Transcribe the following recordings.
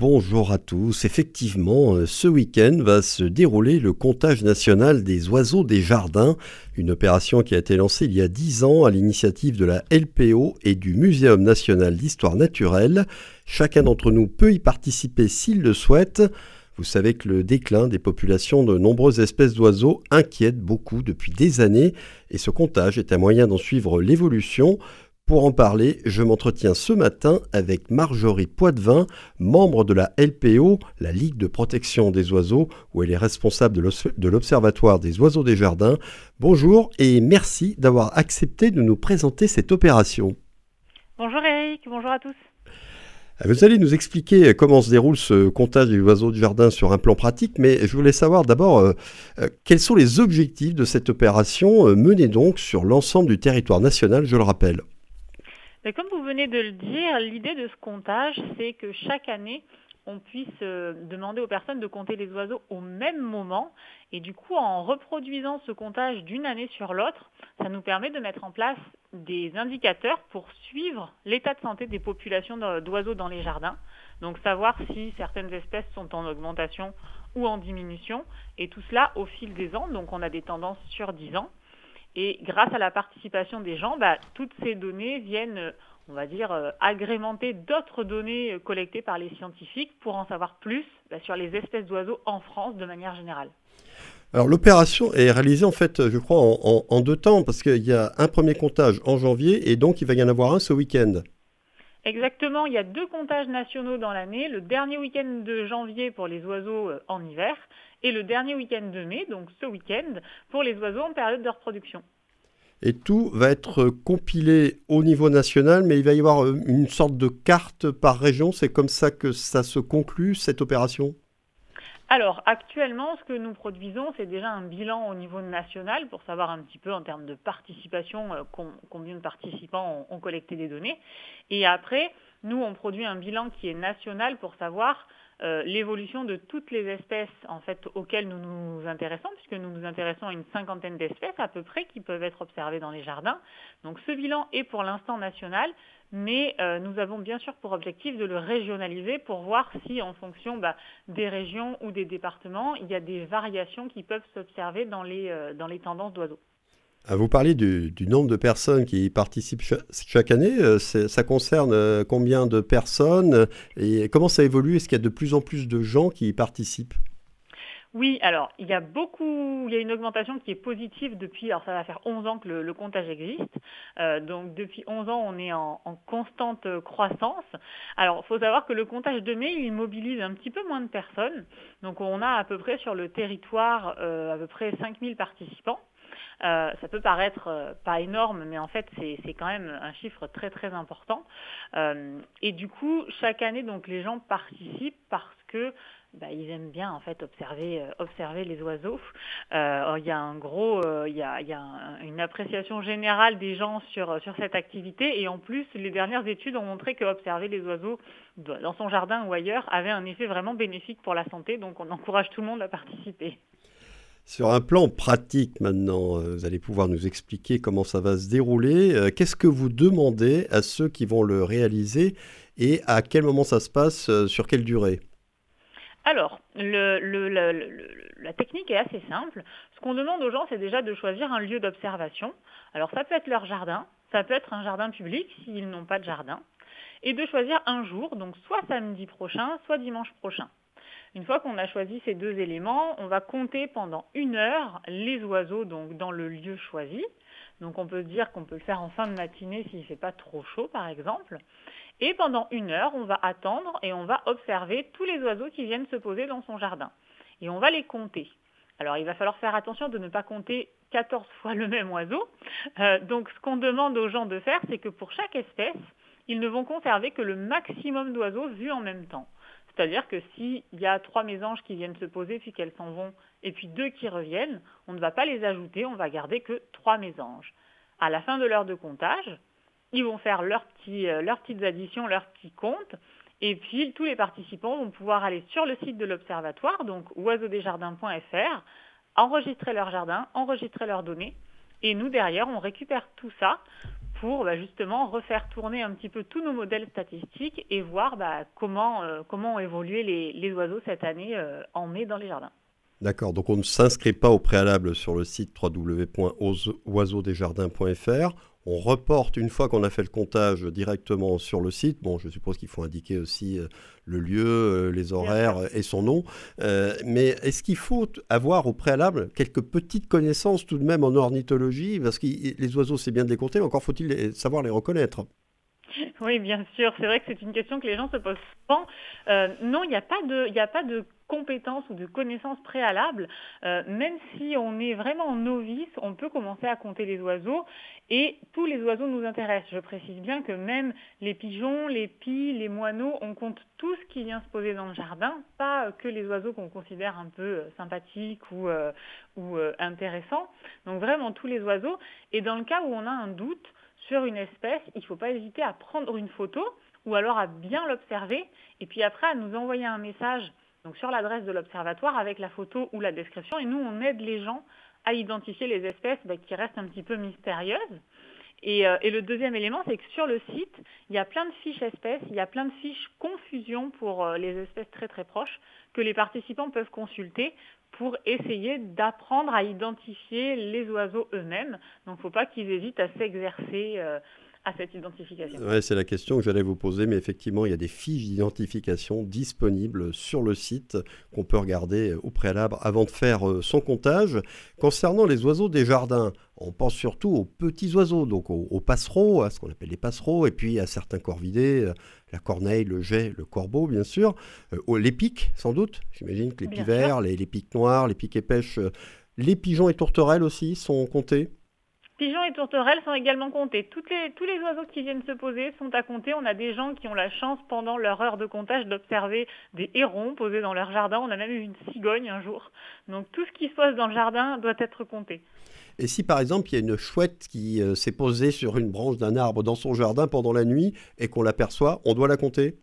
Bonjour à tous. Effectivement, euh, ce week-end va se dérouler le comptage national des oiseaux des jardins, une opération qui a été lancée il y a dix ans à l'initiative de la LPO et du Muséum national d'histoire naturelle. Chacun d'entre nous peut y participer s'il le souhaite. Vous savez que le déclin des populations de nombreuses espèces d'oiseaux inquiète beaucoup depuis des années et ce comptage est un moyen d'en suivre l'évolution. Pour en parler, je m'entretiens ce matin avec Marjorie Poitvin, membre de la LPO, la Ligue de protection des oiseaux, où elle est responsable de l'Observatoire des oiseaux des jardins. Bonjour et merci d'avoir accepté de nous présenter cette opération. Bonjour Eric, bonjour à tous. Vous allez nous expliquer comment se déroule ce comptage des oiseaux du jardin sur un plan pratique, mais je voulais savoir d'abord euh, euh, quels sont les objectifs de cette opération euh, menée donc sur l'ensemble du territoire national, je le rappelle comme vous venez de le dire, l'idée de ce comptage, c'est que chaque année, on puisse euh, demander aux personnes de compter les oiseaux au même moment. Et du coup, en reproduisant ce comptage d'une année sur l'autre, ça nous permet de mettre en place des indicateurs pour suivre l'état de santé des populations d'oiseaux dans les jardins. Donc savoir si certaines espèces sont en augmentation ou en diminution. Et tout cela au fil des ans. Donc on a des tendances sur 10 ans. Et grâce à la participation des gens, bah, toutes ces données viennent, on va dire, euh, agrémenter d'autres données euh, collectées par les scientifiques pour en savoir plus bah, sur les espèces d'oiseaux en France de manière générale. Alors l'opération est réalisée en fait, je crois, en, deux temps, parce qu'il y a un premier comptage en janvier et donc il va y en avoir un ce week-end. Exactement, il y a deux comptages nationaux dans l'année, le dernier week-end de janvier pour les oiseaux euh, en hiver et le dernier week-end de mai, donc ce week-end, pour les oiseaux en période de reproduction. Et tout va être compilé au niveau national, mais il va y avoir euh, une sorte de carte par région. C'est comme ça que ça se conclut, cette opération? Alors actuellement, ce que nous produisons, c'est déjà un bilan au niveau national pour savoir un petit peu en termes de participation euh, combien de participants ont, collecté des données. Et après, nous, on produit un bilan qui est national pour savoir euh, l'évolution de toutes les espèces en fait auxquelles nous nous intéressons, puisque nous nous intéressons à une cinquantaine d'espèces à peu près qui peuvent être observées dans les jardins. Donc ce bilan est pour l'instant national, mais euh, nous avons bien sûr pour objectif de le régionaliser pour voir si en fonction bah, des régions ou des départements, il y a des variations qui peuvent s'observer dans les, euh, dans les tendances d'oiseaux. Ah, vous parlez du, nombre de personnes qui participent chaque, année. Euh, ça concerne euh, combien de personnes et comment ça évolue? Est-ce qu'il y a de plus en plus de gens qui y participent? Oui, alors il y a beaucoup, il y a une augmentation qui est positive depuis, alors ça va faire 11 ans que le, comptage existe, euh, donc depuis 11 ans on est en, constante croissance. Alors il faut savoir que le comptage de mai, il mobilise un petit peu moins de personnes, donc on a à peu près sur le territoire à peu près 5000 participants. Euh, ça peut paraître euh, pas énorme, mais en fait c'est quand même un chiffre très très important. Euh, et du coup, chaque année, donc les gens participent parce que bah, ils aiment bien en fait observer observer les oiseaux. Il y a un gros, y a une appréciation générale des gens sur sur cette activité et en plus les dernières études ont montré que observer les oiseaux dans son jardin ou ailleurs avait un effet vraiment bénéfique pour la santé. Donc on encourage tout le monde à participer. Sur un plan pratique maintenant, euh, vous allez pouvoir nous expliquer comment ça va se dérouler. Euh, qu'est-ce que vous demandez à ceux qui vont le réaliser et à quel moment ça se passe, euh, sur quelle durée? Alors, la technique est assez simple. Ce qu'on demande aux gens, c'est déjà de choisir un lieu d'observation. Alors, ça peut être leur jardin, ça peut être un jardin public s'ils n'ont pas de jardin, et de choisir un jour, donc soit samedi prochain, soit dimanche prochain. Une fois qu'on a choisi ces deux éléments, on va compter pendant une heure les oiseaux donc dans le lieu choisi. Donc on peut dire qu'on peut le faire en fin de matinée s'il ne fait pas trop chaud par exemple. Et pendant une heure, on va attendre et on va observer tous les oiseaux qui viennent se poser dans son jardin. Et on va les compter. Alors il va falloir faire attention de ne pas compter 14 fois le même oiseau. Euh, donc ce qu'on demande aux gens de faire, c'est que pour chaque espèce, ils ne vont conserver que le maximum d'oiseaux vus en même temps. C'est-à-dire que s'il y a trois mésanges qui viennent se poser puis qu'elles s'en vont, et puis deux qui reviennent, on ne va pas les ajouter, on va garder que trois mésanges. À la fin de l'heure de comptage, ils vont faire leurs, euh, petites additions, leurs petits comptes, et puis tous les participants vont pouvoir aller sur le site de l'observatoire, donc oiseaudesjardins.fr, enregistrer leur jardin, enregistrer leurs données, et nous derrière on récupère tout ça pour bah, justement refaire tourner un petit peu tous nos modèles statistiques et voir bah, comment, euh, comment ont évolué les, oiseaux cette année euh, en mai dans les jardins. D'accord, donc on ne s'inscrit pas au préalable sur le site www.oiseaudesjardins.fr on reporte une fois qu'on a fait le comptage directement sur le site. Bon, je suppose qu'il faut indiquer aussi euh, le lieu, euh, les horaires et son nom. Euh, mais est-ce qu'il faut avoir au préalable quelques petites connaissances tout de même en ornithologie? Parce que les oiseaux, c'est bien de les compter, mais encore faut-il savoir les reconnaître. Oui, bien sûr. C'est vrai que c'est une question que les gens se posent souvent. non, il n'y a pas de, il a pas de compétences ou de connaissances préalables, euh, même si on est vraiment novice, on peut commencer à compter les oiseaux et tous les oiseaux nous intéressent. Je précise bien que même les pigeons, les pies, les moineaux, on compte tout ce qui vient se poser dans le jardin, pas que les oiseaux qu'on considère un peu euh, sympathiques ou, euh, ou intéressants. Donc vraiment tous les oiseaux. Et dans le cas où on a un doute sur une espèce, il ne faut pas hésiter à prendre une photo ou alors à bien l'observer et puis après à nous envoyer un message donc sur l'adresse de l'observatoire avec la photo ou la description. Et nous, on aide les gens à identifier les espèces bah, qui restent un petit peu mystérieuses. Euh, et, le deuxième élément, c'est que sur le site, il y a plein de fiches espèces, il y a plein de fiches confusion pour euh, les espèces très très proches que les participants peuvent consulter pour essayer d'apprendre à identifier les oiseaux eux-mêmes. Donc il ne faut pas qu'ils hésitent à s'exercer euh, cette identification ouais, C'est la question que j'allais vous poser, mais effectivement, il y a des fiches d'identification disponibles sur le site qu'on peut regarder au préalable avant de faire euh, son comptage. Concernant les oiseaux des jardins, on pense surtout aux petits oiseaux, donc aux, passereaux, à ce qu'on appelle les passereaux, et puis à certains corvidés, euh, la corneille, le jet, le corbeau, bien sûr, euh, les pics, sans doute. J'imagine que les pivers, les, les, pics noirs, les pics et pêches, les pigeons et tourterelles aussi sont comptés. Pigeons et tourterelles sont également comptés. Toutes les, tous les oiseaux qui viennent se poser sont à compter. On a des gens qui ont la chance pendant leur heure de comptage d'observer des hérons posés dans leur jardin. On a même eu une cigogne un jour. Donc tout ce qui se pose dans le jardin doit être compté. Et si par exemple il y a une chouette qui euh, s'est posée sur une branche d'un arbre dans son jardin pendant la nuit et qu'on l'aperçoit, on doit la compter?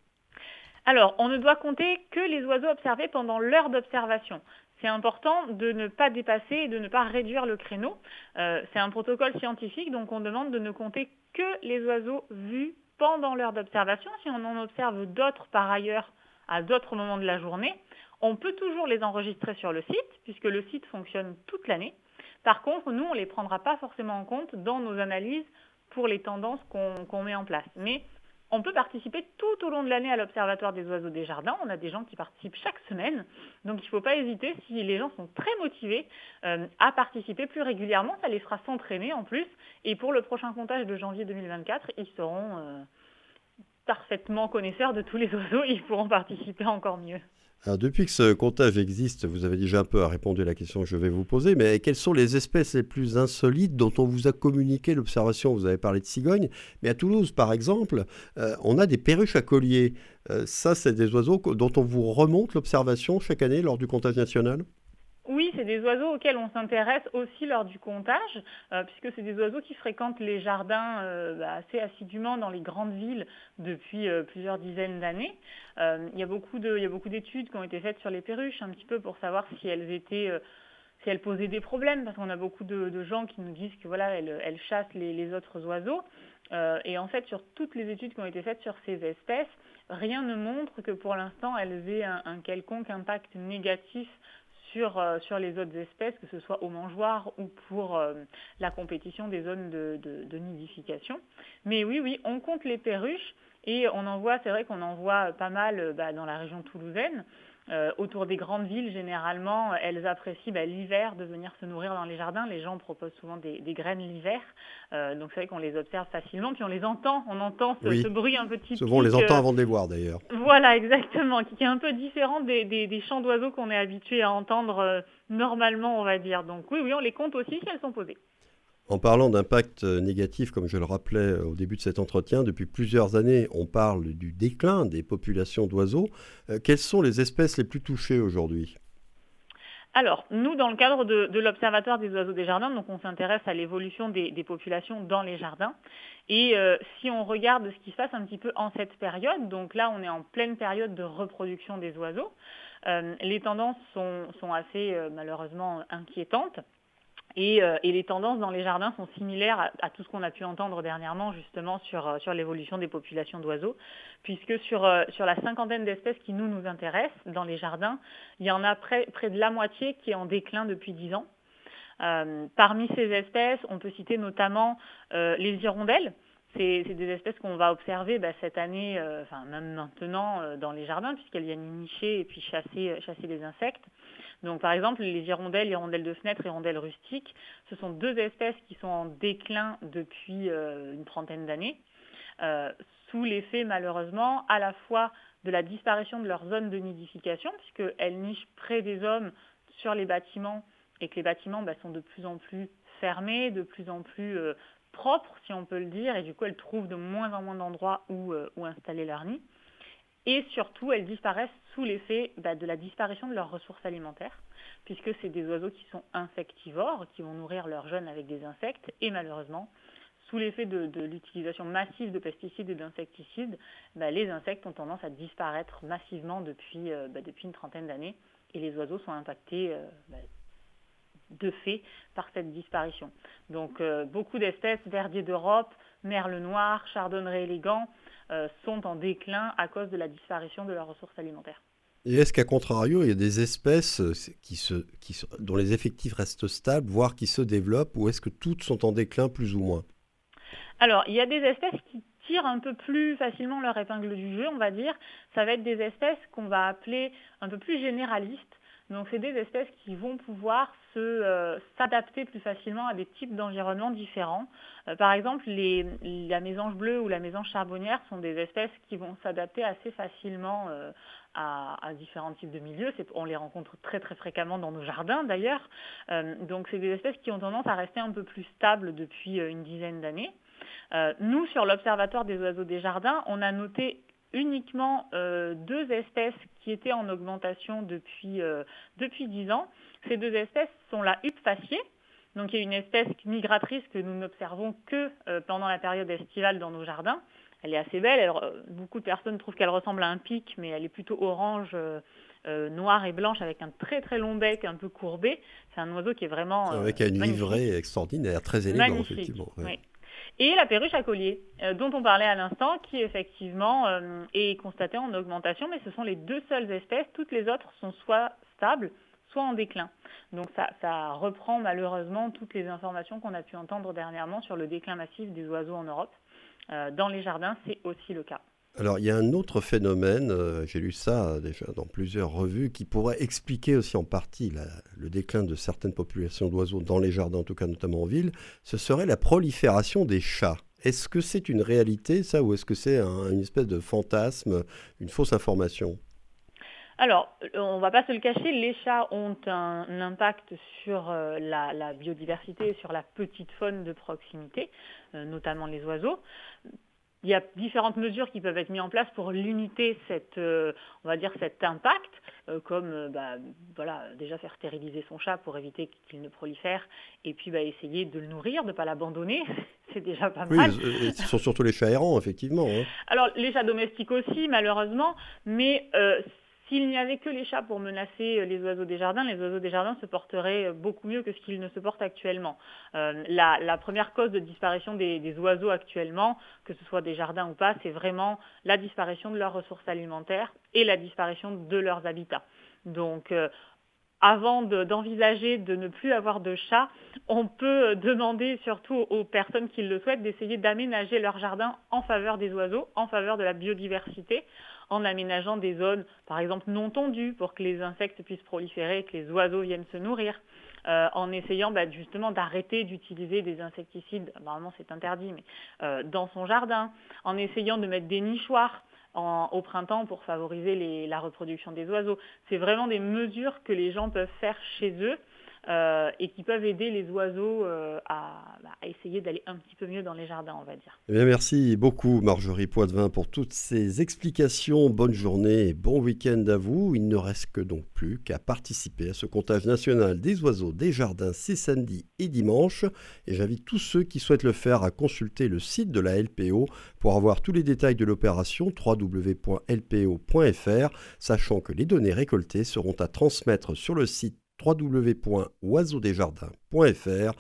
Alors, on ne doit compter que les oiseaux observés pendant l'heure d'observation c'est important de ne pas dépasser et de ne pas réduire le créneau. Euh, c'est un protocole scientifique, donc on demande de ne compter que les oiseaux vus pendant l'heure d'observation. Si on en observe d'autres par ailleurs à d'autres moments de la journée, on peut toujours les enregistrer sur le site, puisque le site fonctionne toute l'année. Par contre, nous, on ne les prendra pas forcément en compte dans nos analyses pour les tendances qu'on met en place. Mais on peut participer tout au long de l'année à l'Observatoire des oiseaux des jardins. On a des gens qui participent chaque semaine. Donc il ne faut pas hésiter, si les gens sont très motivés, euh, à participer plus régulièrement. Ça les fera s'entraîner en plus. Et pour le prochain comptage de janvier 2024, ils seront euh, parfaitement connaisseurs de tous les oiseaux. Ils pourront participer encore mieux depuis que ce comptage existe, vous avez déjà un peu répondu à la question que je vais vous poser, mais quelles sont les espèces les plus insolites dont on vous a communiqué l'observation? Vous avez parlé de cigognes, mais à Toulouse, par exemple, euh, on a des perruches à collier. Euh, ça, c'est des oiseaux dont on vous remonte l'observation chaque année lors du comptage national? Oui, c'est des oiseaux auxquels on s'intéresse aussi lors du comptage, euh, puisque c'est des oiseaux qui fréquentent les jardins euh, bah, assez assidûment dans les grandes villes depuis euh, plusieurs dizaines d'années. il y a beaucoup d'études qui ont été faites sur les perruches, un petit peu pour savoir si elles étaient si elles posaient des problèmes, parce qu'on a beaucoup de, gens qui nous disent que voilà, elles, chassent les, autres oiseaux. et en fait, sur toutes les études qui ont été faites sur ces espèces, rien ne montre que pour l'instant elles aient un quelconque impact négatif euh, sur, les autres espèces, que ce soit au mangeoire ou pour euh, la compétition des zones de, nidification. Mais oui, oui, on compte les perruches et on en voit, c'est vrai qu'on en voit pas mal euh, bah, dans la région toulousaine. Euh, autour des grandes villes, généralement, elles apprécient bah, l'hiver de venir se nourrir dans les jardins. Les gens proposent souvent des, graines l'hiver. Euh, donc c'est vrai qu'on les observe facilement, puis on les entend. On entend ce, bruit un petit Souvent on les entend avant de les voir d'ailleurs. Voilà, exactement, qui, est un peu différent des, des chants d'oiseaux qu'on est habitué à entendre euh, normalement, on va dire. Donc oui, oui, on les compte aussi si elles sont posées. En parlant d'impact euh, négatif, comme je le rappelais euh, au début de cet entretien, depuis plusieurs années, on parle du déclin des populations d'oiseaux. Euh, quelles sont les espèces les plus touchées aujourd'hui? Alors, nous, dans le cadre de, l'Observatoire des oiseaux des jardins, donc on s'intéresse à l'évolution des, populations dans les jardins. Et si on regarde ce qui se passe un petit peu en cette période, donc là, on est en pleine période de reproduction des oiseaux, les tendances sont assez malheureusement inquiétantes. Euh, et, les tendances dans les jardins sont similaires à, tout ce qu'on a pu entendre dernièrement justement sur, euh, sur l'évolution des populations d'oiseaux, puisque sur, euh, sur la cinquantaine d'espèces qui nous nous intéressent dans les jardins, il y en a près, près de la moitié qui est en déclin depuis 10 ans. parmi ces espèces, on peut citer notamment les hirondelles. C'est des espèces qu'on va observer bah, cette année, enfin même maintenant dans les jardins, puisqu'elles viennent nicher et puis chasser, chasser les insectes. Donc par exemple, les hirondelles, hirondelles de fenêtre, hirondelles rustiques, ce sont deux espèces qui sont en déclin depuis euh, une trentaine d'années, euh, sous l'effet malheureusement à la fois de la disparition de leur zone de nidification, puisqu'elles nichent près des hommes sur les bâtiments et que les bâtiments bah, sont de plus en plus fermés, de plus en plus euh, propres, si on peut le dire, et du coup elles trouvent de moins en moins d'endroits où, où installer leur nid. Et surtout, elles disparaissent sous l'effet bah, de la disparition de leurs ressources alimentaires, puisque c'est des oiseaux qui sont insectivores, qui vont nourrir leurs jeunes avec des insectes, et malheureusement, sous l'effet de, l'utilisation massive de pesticides et d'insecticides, bah, les insectes ont tendance à disparaître massivement depuis, euh, bah, une trentaine d'années, et les oiseaux sont impactés euh, de fait par cette disparition. Donc euh, beaucoup d'espèces, verdier d'Europe, merle noir, chardonneret élégant, euh, sont en déclin à cause de la disparition de leurs ressources alimentaires. Et est-ce qu'à contrario, il y a des espèces euh, qui se, qui, dont les effectifs restent stables, voire qui se développent, ou est-ce que toutes sont en déclin plus ou moins? Alors, il y a des espèces qui tirent un peu plus facilement leur épingle du jeu, on va dire. Ça va être des espèces qu'on va appeler un peu plus généralistes, donc c'est des espèces qui vont pouvoir se euh, s'adapter plus facilement à des types d'environnements différents. Euh, par exemple, les, la mésange bleue ou la mésange charbonnière sont des espèces qui vont s'adapter assez facilement euh, à, à, différents types de milieux. On les rencontre très très fréquemment dans nos jardins d'ailleurs. donc c'est des espèces qui ont tendance à rester un peu plus stables depuis une dizaine d'années. nous, sur l'Observatoire des oiseaux des jardins, on a noté uniquement euh, deux espèces qui étaient en augmentation depuis, euh, depuis 10 ans. Ces deux espèces sont la huppe faciée, donc qui est une espèce migratrice que nous n'observons que euh, pendant la période estivale dans nos jardins. Elle est assez belle, beaucoup de personnes trouvent qu'elle ressemble à un pic, mais elle est plutôt orange, noire et blanche avec un très très long bec un peu courbé. C'est un oiseau qui est vraiment... avec une livrée extraordinaire, très élégant effectivement. Et la perruche à collier, euh, dont on parlait à l'instant, qui effectivement euh, est constatée en augmentation, mais ce sont les deux seules espèces. Toutes les autres sont soit stables, soit en déclin. Donc ça, reprend malheureusement toutes les informations qu'on a pu entendre dernièrement sur le déclin massif des oiseaux en Europe. Euh, dans les jardins, c'est aussi le cas. Alors, il y a un autre phénomène, euh, j'ai lu ça euh, déjà dans plusieurs revues, qui pourrait expliquer aussi en partie le déclin de certaines populations d'oiseaux dans les jardins, en tout cas notamment en ville, ce serait la prolifération des chats. Est-ce que c'est une réalité, ça, ou est-ce que c'est une espèce de fantasme, une fausse information? Alors, on ne va pas se le cacher, les chats ont un impact sur euh, la, biodiversité sur la petite faune de proximité, notamment les oiseaux il y a différentes mesures qui peuvent être mises en place pour limiter cette, euh, on va dire cet impact, euh, comme euh, bah, voilà, déjà faire stériliser son chat pour éviter qu'il ne prolifère, et puis bah, essayer de le nourrir, de ne pas l'abandonner. C'est déjà pas mal. Oui, ce sont surtout les chats errants, effectivement. Hein. Alors, les chats domestiques aussi, malheureusement, mais s'il n'y avait que les chats pour menacer euh, les oiseaux des jardins, les oiseaux des jardins se porteraient euh, beaucoup mieux que ce qu'ils ne se portent actuellement. Euh, la, première cause de disparition des, oiseaux actuellement, que ce soit des jardins ou pas, c'est vraiment la disparition de leurs ressources alimentaires et la disparition de leurs habitats. Donc, avant d'envisager de, ne plus avoir de chats, on peut demander surtout aux personnes qui le souhaitent d'essayer d'aménager leur jardin en faveur des oiseaux, en faveur de la biodiversité, en aménageant des zones, par exemple, non tondues pour que les insectes puissent proliférer et que les oiseaux viennent se nourrir. Euh, en essayant bah, justement d'arrêter d'utiliser des insecticides, normalement c'est interdit, mais euh, dans son jardin, en essayant de mettre des nichoirs au printemps pour favoriser la reproduction des oiseaux. C'est vraiment des mesures que les gens peuvent faire chez eux euh, et qui peuvent aider les oiseaux euh, bah, à, essayer d'aller un petit peu mieux dans les jardins, on va dire. Eh bien, merci beaucoup Marjorie Poitvin pour toutes ces explications. Bonne journée et bon week-end à vous. Il ne reste que donc plus qu'à participer à ce comptage national des oiseaux des jardins ces samedi et dimanche. Et j'invite tous ceux qui souhaitent le faire à consulter le site de la LPO pour avoir tous les détails de l'opération www.lpo.fr, sachant que les données récoltées seront à transmettre sur le site www.oiseaudesjardins.fr